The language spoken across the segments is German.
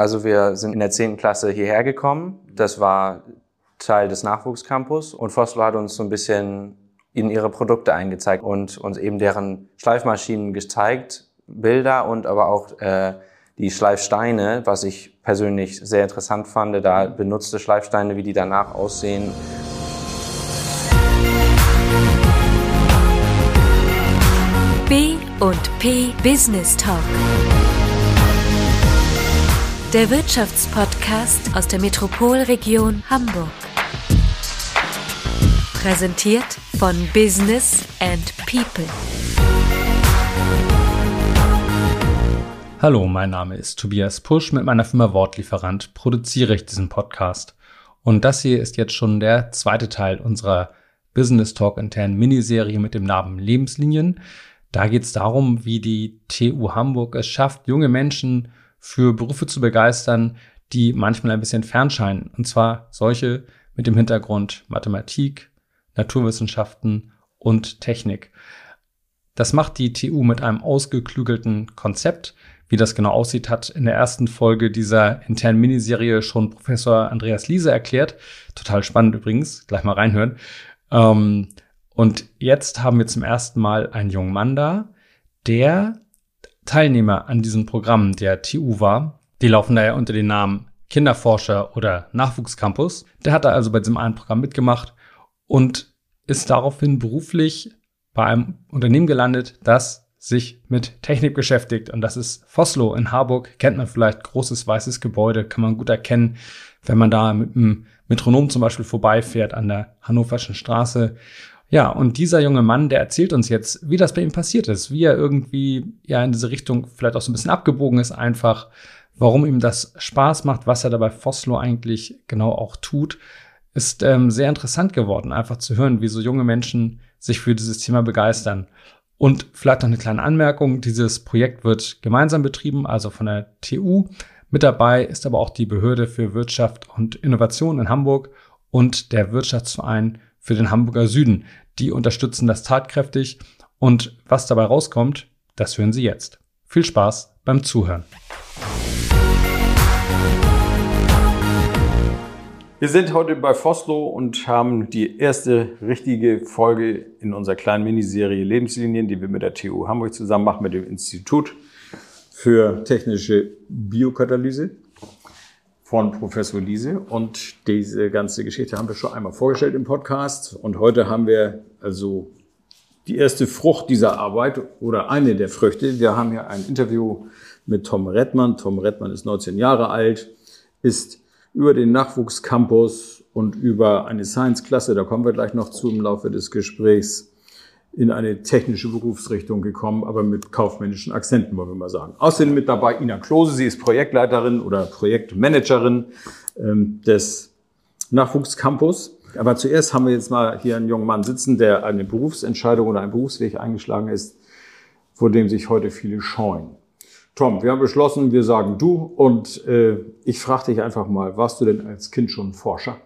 Also wir sind in der 10. Klasse hierher gekommen. Das war Teil des Nachwuchscampus und Foslo hat uns so ein bisschen in ihre Produkte eingezeigt und uns eben deren Schleifmaschinen gezeigt, Bilder und aber auch äh, die Schleifsteine, was ich persönlich sehr interessant fand, da benutzte Schleifsteine, wie die danach aussehen. B und P Business Talk. Der Wirtschaftspodcast aus der Metropolregion Hamburg. Präsentiert von Business and People. Hallo, mein Name ist Tobias Pusch. Mit meiner Firma Wortlieferant produziere ich diesen Podcast. Und das hier ist jetzt schon der zweite Teil unserer Business Talk internen Miniserie mit dem Namen Lebenslinien. Da geht es darum, wie die TU Hamburg es schafft, junge Menschen für Berufe zu begeistern, die manchmal ein bisschen fernscheinen. Und zwar solche mit dem Hintergrund Mathematik, Naturwissenschaften und Technik. Das macht die TU mit einem ausgeklügelten Konzept. Wie das genau aussieht, hat in der ersten Folge dieser internen Miniserie schon Professor Andreas Liese erklärt. Total spannend übrigens, gleich mal reinhören. Ähm, und jetzt haben wir zum ersten Mal einen jungen Mann da, der Teilnehmer an diesem Programm der TU war. Die laufen daher unter dem Namen Kinderforscher oder Nachwuchscampus. Der hat da also bei diesem einen Programm mitgemacht und ist daraufhin beruflich bei einem Unternehmen gelandet, das sich mit Technik beschäftigt. Und das ist Foslo in Harburg. Kennt man vielleicht, großes weißes Gebäude, kann man gut erkennen, wenn man da mit einem Metronom zum Beispiel vorbeifährt an der Hannoverschen Straße. Ja, und dieser junge Mann, der erzählt uns jetzt, wie das bei ihm passiert ist, wie er irgendwie ja in diese Richtung vielleicht auch so ein bisschen abgebogen ist, einfach, warum ihm das Spaß macht, was er dabei Foslo eigentlich genau auch tut ist ähm, sehr interessant geworden, einfach zu hören, wie so junge Menschen sich für dieses Thema begeistern. Und vielleicht noch eine kleine Anmerkung, dieses Projekt wird gemeinsam betrieben, also von der TU. Mit dabei ist aber auch die Behörde für Wirtschaft und Innovation in Hamburg und der Wirtschaftsverein für den Hamburger Süden. Die unterstützen das tatkräftig und was dabei rauskommt, das hören Sie jetzt. Viel Spaß beim Zuhören. Wir sind heute bei Foslo und haben die erste richtige Folge in unserer kleinen Miniserie Lebenslinien, die wir mit der TU Hamburg zusammen machen, mit dem Institut für technische Biokatalyse von Professor Liese. Und diese ganze Geschichte haben wir schon einmal vorgestellt im Podcast. Und heute haben wir also die erste Frucht dieser Arbeit oder eine der Früchte. Wir haben hier ein Interview mit Tom Rettmann. Tom Rettmann ist 19 Jahre alt, ist über den Nachwuchscampus und über eine Science-Klasse, da kommen wir gleich noch zu im Laufe des Gesprächs, in eine technische Berufsrichtung gekommen, aber mit kaufmännischen Akzenten, wollen wir mal sagen. Außerdem mit dabei Ina Klose, sie ist Projektleiterin oder Projektmanagerin ähm, des Nachwuchscampus. Aber zuerst haben wir jetzt mal hier einen jungen Mann sitzen, der eine Berufsentscheidung oder einen Berufsweg eingeschlagen ist, vor dem sich heute viele scheuen. Tom, wir haben beschlossen, wir sagen du und äh, ich frage dich einfach mal, warst du denn als Kind schon Forscher?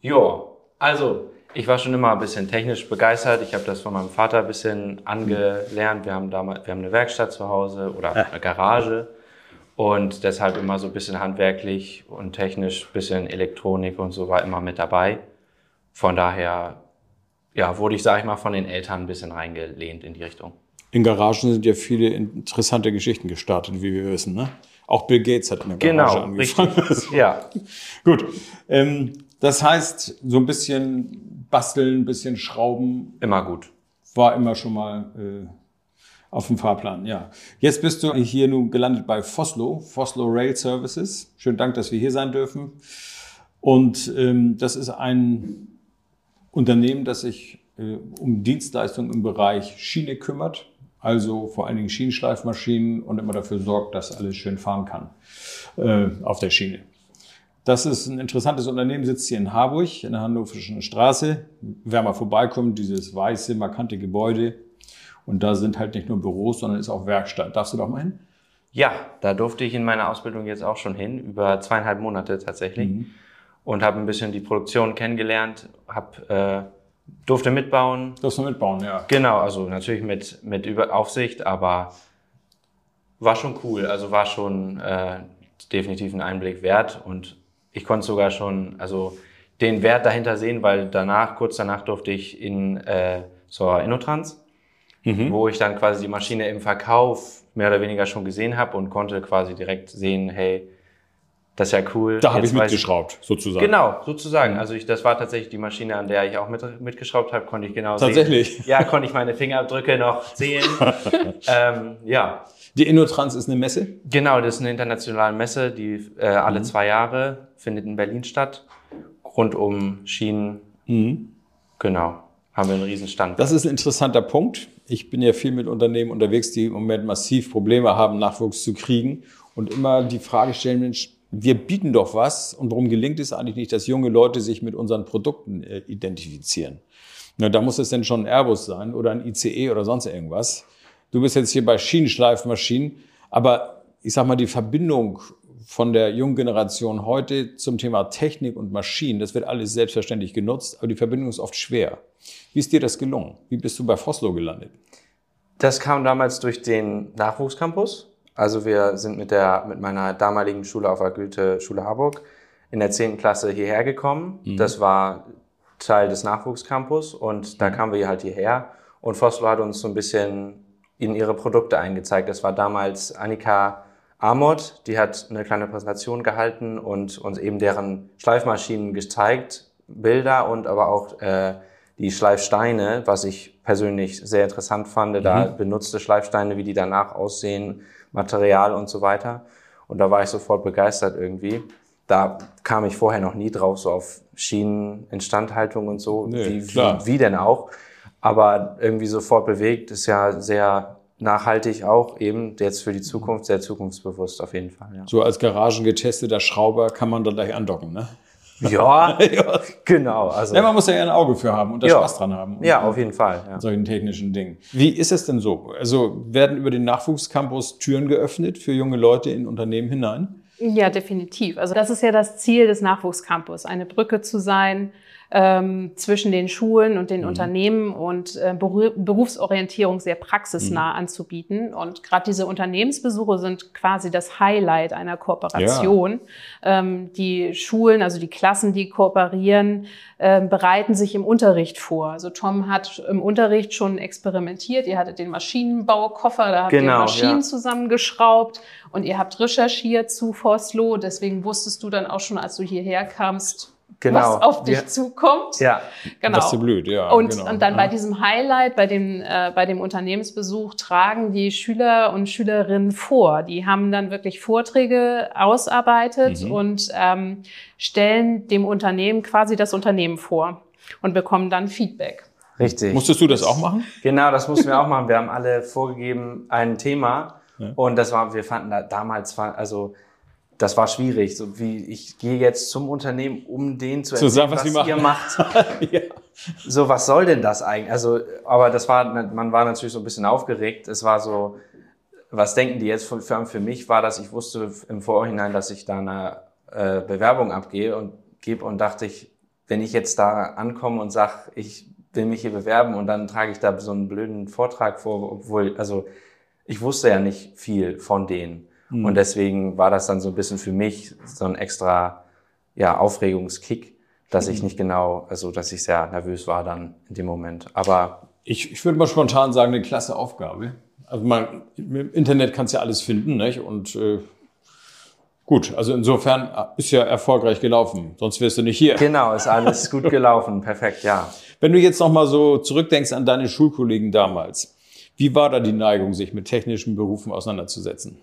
Ja, also ich war schon immer ein bisschen technisch begeistert. Ich habe das von meinem Vater ein bisschen angelernt. Wir haben damals, wir haben eine Werkstatt zu Hause oder eine Garage und deshalb immer so ein bisschen handwerklich und technisch, ein bisschen Elektronik und so war immer mit dabei. Von daher, ja, wurde ich, sage ich mal, von den Eltern ein bisschen reingelehnt in die Richtung in Garagen sind ja viele interessante Geschichten gestartet, wie wir wissen. Ne? Auch Bill Gates hat in der Garage genau, angefangen. Richtig. ja. Gut. Ähm, das heißt, so ein bisschen basteln, ein bisschen schrauben. Immer gut. War immer schon mal äh, auf dem Fahrplan, ja. Jetzt bist du hier nun gelandet bei Foslo, Foslo Rail Services. Schönen Dank, dass wir hier sein dürfen. Und ähm, das ist ein Unternehmen, das sich äh, um Dienstleistungen im Bereich Schiene kümmert also vor allen Dingen Schienenschleifmaschinen und immer dafür sorgt, dass alles schön fahren kann äh, auf der Schiene. Das ist ein interessantes Unternehmen, sitzt hier in Harburg, in der Hannoverschen Straße. Wer mal vorbeikommt, dieses weiße, markante Gebäude. Und da sind halt nicht nur Büros, sondern ist auch Werkstatt. Darfst du doch mal hin? Ja, da durfte ich in meiner Ausbildung jetzt auch schon hin, über zweieinhalb Monate tatsächlich. Mhm. Und habe ein bisschen die Produktion kennengelernt, habe äh, durfte mitbauen. Durfte mitbauen, ja. Genau, also natürlich mit, mit Über Aufsicht, aber war schon cool. Also war schon, äh, definitiv einen Einblick wert und ich konnte sogar schon, also den Wert dahinter sehen, weil danach, kurz danach durfte ich in äh, zur Innotrans, Mhm. wo ich dann quasi die Maschine im Verkauf mehr oder weniger schon gesehen habe und konnte quasi direkt sehen, hey, das ist ja cool. Da habe ich mitgeschraubt, sozusagen. Genau, sozusagen. Also ich, das war tatsächlich die Maschine, an der ich auch mit, mitgeschraubt habe, konnte ich genau Tatsächlich? sehen. Ja, konnte ich meine Fingerabdrücke noch sehen. ähm, ja, Die Innotrans ist eine Messe. genau, das ist eine internationale Messe, die äh, alle Mhm. zwei Jahre findet in Berlin statt. Rund um Schienen. Genau, haben wir einen riesen Stand. Mhm. Das ist ein interessanter Punkt. Ich bin ja viel mit Unternehmen unterwegs, die im Moment massiv Probleme haben, Nachwuchs zu kriegen und immer die Frage stellen, Mensch, wir bieten doch was und warum gelingt es eigentlich nicht, dass junge Leute sich mit unseren Produkten äh, identifizieren? Na, da muss es denn schon ein Airbus sein oder ein ICE oder sonst irgendwas. Du bist jetzt hier bei Schienenschleifmaschinen, aber ich sag mal, die Verbindung von der jungen Generation heute zum Thema Technik und Maschinen, das wird alles selbstverständlich genutzt, aber die Verbindung ist oft schwer. Wie ist dir das gelungen? Wie bist du bei Foslo gelandet? Das kam damals durch den Nachwuchscampus. Also wir sind mit, der, mit meiner damaligen Schule auf der Goethe-Schule Harburg in der 10. Klasse hierher gekommen. Das war Teil des Nachwuchscampus und da kamen wir halt hierher. Und Foslo hat uns so ein bisschen in ihre Produkte eingezeigt. Das war damals Annika Amott, die hat eine kleine Präsentation gehalten und uns eben deren Schleifmaschinen gezeigt, Bilder und aber auch äh, die Schleifsteine, was ich persönlich sehr interessant fand, da benutzte Schleifsteine, wie die danach aussehen, Material und so weiter. Und da war ich sofort begeistert irgendwie. Da kam ich vorher noch nie drauf, so auf Schienen, Instandhaltung und so, Nee, wie, wie, wie denn auch. Aber irgendwie sofort bewegt, ist ja sehr nachhaltig auch eben jetzt für die Zukunft, sehr zukunftsbewusst auf jeden Fall. Ja, So als garagengetesteter Schrauber kann man da gleich andocken, ne? ja, genau. Also, Ja, man muss ja eher ein Auge für haben und da Ja. Spaß dran haben. Und ja, auf jeden Fall. Ja. solchen technischen Dingen. Wie ist es denn so? Also werden über den Nachwuchscampus Türen geöffnet für junge Leute in Unternehmen hinein? Ja, definitiv. Also das ist ja das Ziel des Nachwuchscampus, eine Brücke zu sein ähm, zwischen den Schulen und den Unternehmen und äh, Beru Berufsorientierung sehr praxisnah anzubieten. Und gerade diese Unternehmensbesuche sind quasi das Highlight einer Kooperation. Ähm, die Schulen, also die Klassen, die kooperieren, ähm, bereiten sich im Unterricht vor. Also Tom hat im Unterricht schon experimentiert. Ihr hattet den Maschinenbaukoffer, da habt ihr Genau, Maschinen ja. zusammengeschraubt und ihr habt recherchiert zu Forslow. Deswegen wusstest du dann auch schon, als du hierher kamst, Genau. was auf dich Wir- zukommt. Ja, genau. Das ist blöd, ja. Und, genau. und dann bei Ja. diesem Highlight, bei dem, äh, bei dem Unternehmensbesuch, tragen die Schüler und Schülerinnen vor. Die haben dann wirklich Vorträge ausarbeitet Mhm. und ähm, stellen dem Unternehmen quasi das Unternehmen vor und bekommen dann Feedback. richtig. Musstest du das auch machen? Genau, das mussten wir auch machen. Wir haben alle vorgegeben ein Thema und das war, wir fanden da damals, also das war schwierig. So wie ich gehe jetzt zum Unternehmen, um denen zu erzählen, was sie ihr macht. ja. So, was soll denn das eigentlich? Also, aber das war, man war natürlich so ein bisschen aufgeregt. Es war so, was denken die jetzt? Für, für mich war das, ich wusste im Vorhinein, dass ich da eine äh, Bewerbung abgehe und gebe und dachte ich, wenn ich jetzt da ankomme und sag, ich will mich hier bewerben und dann trage ich da so einen blöden Vortrag vor, obwohl, also ich wusste ja nicht viel von denen. Und deswegen war das dann so ein bisschen für mich so ein extra ja, Aufregungskick, dass ich nicht genau, also dass ich sehr nervös war dann in dem Moment. Aber Ich, ich würde mal spontan sagen, eine klasse Aufgabe. Also man, im Internet kannst ja alles finden, nicht? Und äh, gut, also insofern ist ja erfolgreich gelaufen. Sonst wärst du nicht hier. genau, ist alles gut gelaufen. Perfekt, ja. Wenn du jetzt noch mal so zurückdenkst an deine Schulkollegen damals, wie war da die Neigung, sich mit technischen Berufen auseinanderzusetzen?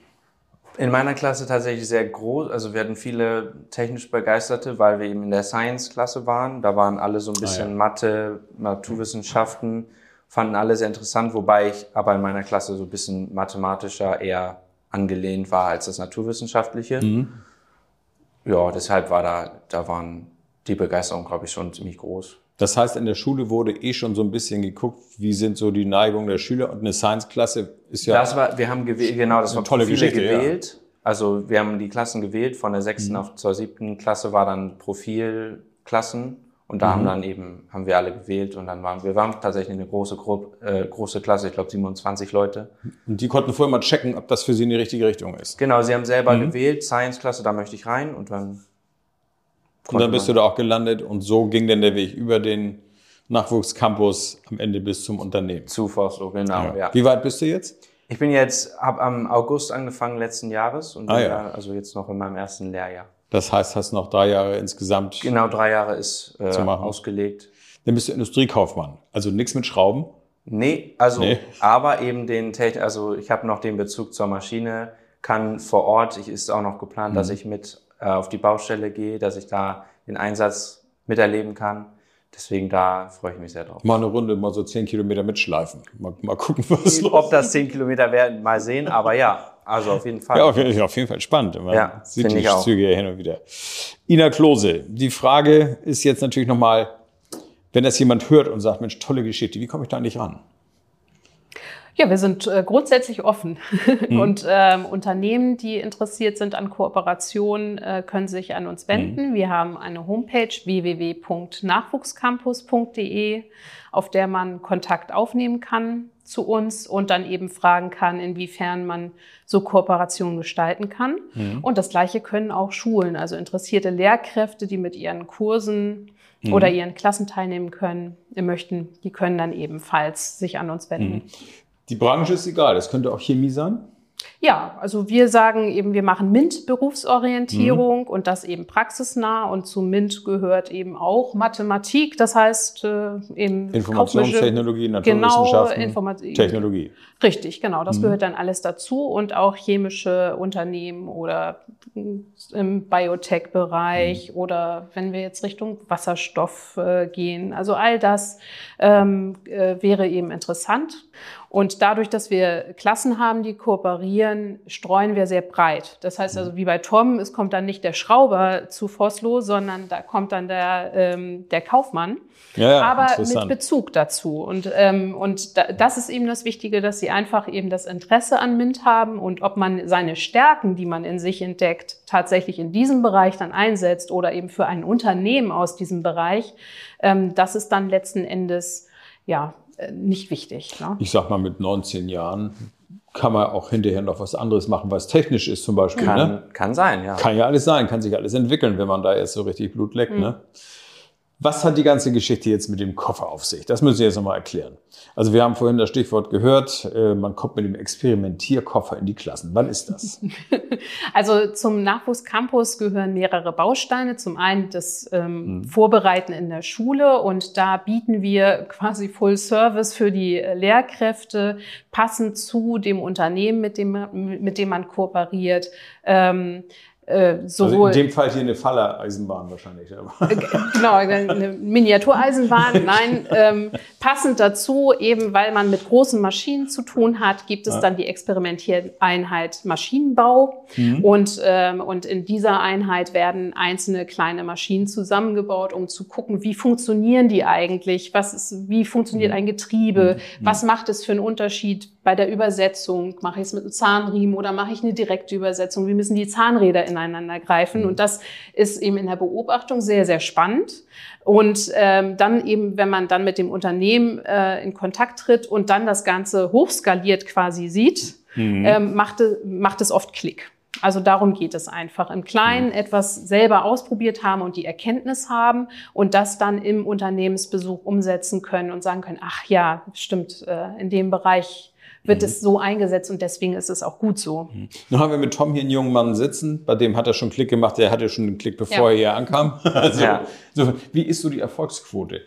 In meiner Klasse tatsächlich sehr groß. Also wir hatten viele technisch Begeisterte, weil wir eben in der Science-Klasse waren. Da waren alle so ein bisschen ja. Mathe, Naturwissenschaften, fanden alle sehr interessant, wobei ich aber in meiner Klasse so ein bisschen mathematischer eher angelehnt war als das Naturwissenschaftliche. Ja, deshalb war da, da waren die Begeisterung, glaube ich, schon ziemlich groß. Das heißt, in der Schule wurde eh schon so ein bisschen geguckt, wie sind so die Neigungen der Schüler und eine Science-Klasse ist ja Das war, wir haben gewählt, genau, das war tolle Profile Geschichte, ja. gewählt. Also wir haben die Klassen gewählt, von der sechsten auf zur siebten Klasse war dann Profilklassen Und da haben dann eben, haben wir alle gewählt und dann waren wir waren tatsächlich eine große Gruppe, äh, große Klasse, ich glaube 27 Leute. Und die konnten vorher mal checken, ob das für sie in die richtige Richtung ist. Genau, sie haben selber gewählt, Science-Klasse, da möchte ich rein und dann. Und dann bist du da auch gelandet und so ging dann der Weg über den Nachwuchscampus am Ende bis zum Unternehmen. zu Foslo, genau, ja. Wie weit bist du jetzt? Ich bin jetzt, habe am August angefangen letzten Jahres und Ah, bin ja. also jetzt noch in meinem ersten Lehrjahr. Das heißt, hast noch drei Jahre insgesamt. Genau, drei Jahre ist äh, ausgelegt. Dann bist du Industriekaufmann. Also nichts mit Schrauben. Nee, also, Nee. aber eben den Techn also ich habe noch den Bezug zur Maschine, kann vor Ort, ich ist auch noch geplant, Mhm. dass ich mit äh, auf die Baustelle gehe, dass ich da den Einsatz miterleben kann. Deswegen da freue ich mich sehr drauf. Mal eine Runde, mal so zehn Kilometer mitschleifen. Mal, mal gucken, was los Ob das 10 Kilometer werden, mal sehen, aber ja, also auf jeden Fall. Ja, auf, jeden- auf jeden Fall spannend. Man Ja, sieht die. Züge hin und wieder. Ina Klose, die Frage ist jetzt natürlich nochmal, wenn das jemand hört und sagt, Mensch, tolle Geschichte, wie komme ich da nicht ran? Ja, wir sind äh, grundsätzlich offen. Und ähm, Unternehmen, die interessiert sind an Kooperation, äh, können sich an uns wenden. Wir haben eine Homepage www.nachwuchscampus.de, auf der man Kontakt aufnehmen kann zu uns und dann eben fragen kann, inwiefern man so Kooperationen gestalten kann. Und das Gleiche können auch Schulen, also interessierte Lehrkräfte, die mit ihren Kursen oder ihren Klassen teilnehmen können, möchten, die können dann ebenfalls sich an uns wenden. Die Branche ist egal, das könnte auch Chemie sein. Ja, also wir sagen eben, wir machen MINT-Berufsorientierung und das eben praxisnah und zu MINT gehört eben auch Mathematik, das heißt äh, eben Informationstechnologie, Naturwissenschaften, genau, Informatik. Technologie. Richtig, genau, das gehört dann alles dazu und auch chemische Unternehmen oder im Biotech-Bereich oder wenn wir jetzt Richtung Wasserstoff äh, gehen. Also all das ähm, äh, wäre eben interessant. Und dadurch, dass wir Klassen haben, die kooperieren, streuen wir sehr breit. Das heißt also, wie bei Tom, es kommt dann nicht der Schrauber zu Foslo, sondern da kommt dann der, ähm, der Kaufmann Ja, aber mit. Bezug dazu. Und, ähm, und da, das ist eben das Wichtige, dass sie einfach eben das Interesse an MINT haben und ob man seine Stärken, die man in sich entdeckt, tatsächlich in diesem Bereich dann einsetzt oder eben für ein Unternehmen aus diesem Bereich, ähm, das ist dann letzten Endes ja nicht wichtig. Ne? Ich sag mal, mit 19 Jahren kann man auch hinterher noch was anderes machen, was technisch ist zum Beispiel. Kann, Ne? kann sein, ja. Kann ja alles sein, kann sich alles entwickeln, wenn man da erst so richtig Blut leckt. Ne? Was hat die ganze Geschichte jetzt mit dem Koffer auf sich? Das müssen Sie jetzt nochmal erklären. Also wir haben vorhin das Stichwort gehört, äh, man kommt mit dem Experimentierkoffer in die Klassen. Wann ist das? Also zum Nachwuchscampus gehören mehrere Bausteine. Zum einen das ähm, Vorbereiten in der Schule und da bieten wir quasi Full Service für die Lehrkräfte, passend zu dem Unternehmen, mit dem, man- mit dem man kooperiert. Ähm, äh, Also sowohl in dem Fall hier eine Fallereisenbahn wahrscheinlich. aber- genau, eine Miniatureisenbahn. Nein, ähm, passend dazu, eben weil man mit großen Maschinen zu tun hat, gibt es dann die Experimentiereinheit Maschinenbau. Und, ähm, und in dieser Einheit werden einzelne kleine Maschinen zusammengebaut, um zu gucken, wie funktionieren die eigentlich? Was ist, wie funktioniert ein Getriebe? Was macht es für einen Unterschied bei der Übersetzung? Mache ich es mit einem Zahnriemen oder mache ich eine direkte Übersetzung? Wie müssen die Zahnräder ineinander greifen? Und das ist eben in der Beobachtung sehr, sehr spannend. Und ähm, dann eben, wenn man dann mit dem Unternehmen äh, in Kontakt tritt und dann das Ganze hochskaliert quasi sieht, ähm, macht, es- macht es oft Klick. Also darum geht es einfach. Im Kleinen etwas selber ausprobiert haben und die Erkenntnis haben und das dann im Unternehmensbesuch umsetzen können und sagen können, ach ja, stimmt, äh, in dem Bereich wird es so eingesetzt und deswegen ist es auch gut so. Nun haben wir mit Tom hier einen jungen Mann sitzen, bei dem hat er schon Klick gemacht, der hatte schon einen Klick, bevor Ja. er hier ankam. Also, Ja. so, wie ist so die Erfolgsquote?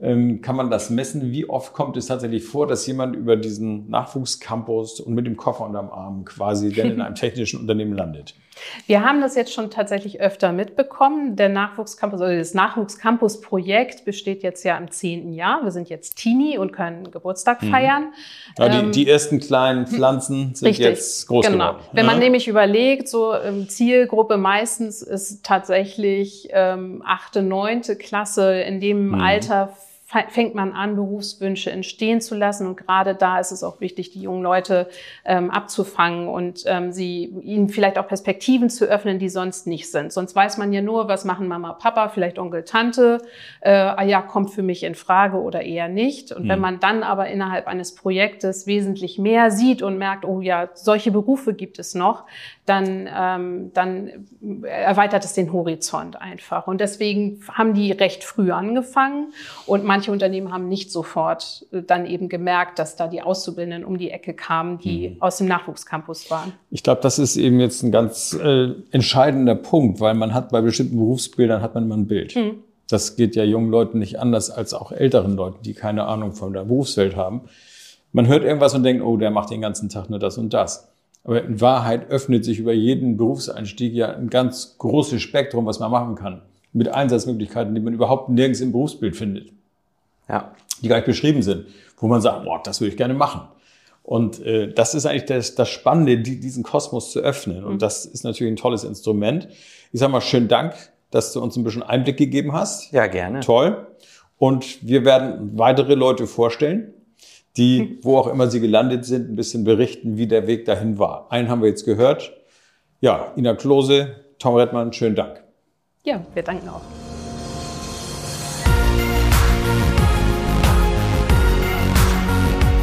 Ähm, kann man das messen? Wie oft kommt es tatsächlich vor, dass jemand über diesen Nachwuchscampus und mit dem Koffer unterm Arm quasi dann in einem technischen Unternehmen landet? Wir haben das jetzt schon tatsächlich öfter mitbekommen. Der Nachwuchscampus, also das Nachwuchscampus-Projekt besteht jetzt ja im zehnten Jahr. Wir sind jetzt Teenie und können Geburtstag feiern. Ja, die, Ähm, die ersten kleinen Pflanzen sind Richtig, jetzt groß genau. geworden. Wenn man Ja? nämlich überlegt, so ähm, Zielgruppe meistens ist tatsächlich ähm, achte, neunte Klasse. In dem Mhm. Alter fängt man an, Berufswünsche entstehen zu lassen. Und gerade da ist es auch wichtig, die jungen Leute ähm, abzufangen und ähm, sie ihnen vielleicht auch Perspektiven zu öffnen, die sonst nicht sind. Sonst weiß man ja nur, was machen Mama, Papa, vielleicht Onkel, Tante. Äh, ah ja, kommt für mich in Frage oder eher nicht. Und mhm. wenn man dann aber innerhalb eines Projektes wesentlich mehr sieht und merkt, oh ja, solche Berufe gibt es noch, dann, ähm, dann erweitert es den Horizont einfach. Und deswegen haben die recht früh angefangen und manche Unternehmen haben nicht sofort äh, dann eben gemerkt, dass da die Auszubildenden um die Ecke kamen, die mhm. aus dem Nachwuchscampus waren. Ich glaube, das ist eben jetzt ein ganz äh, entscheidender Punkt, weil man hat bei bestimmten Berufsbildern hat man immer ein Bild. Mhm. Das geht ja jungen Leuten nicht anders als auch älteren Leuten, die keine Ahnung von der Berufswelt haben. Man hört irgendwas und denkt, oh, der macht den ganzen Tag nur das und das. Aber in Wahrheit öffnet sich über jeden Berufseinstieg ja ein ganz großes Spektrum, was man machen kann. Mit Einsatzmöglichkeiten, die man überhaupt nirgends im Berufsbild findet. Ja. Die gar nicht beschrieben sind. Wo man sagt, boah, das würde ich gerne machen. Und äh, das ist eigentlich das, das Spannende, die, diesen Kosmos zu öffnen. Und mhm. das ist natürlich ein tolles Instrument. Ich sage mal, schönen Dank, dass du uns ein bisschen Einblick gegeben hast. Ja, gerne. Toll. Und wir werden weitere Leute vorstellen die, wo auch immer sie gelandet sind, ein bisschen berichten, wie der Weg dahin war. Einen haben wir jetzt gehört. Ja, Ina Klose, Tom Redmann, schönen Dank. Ja, wir danken auch.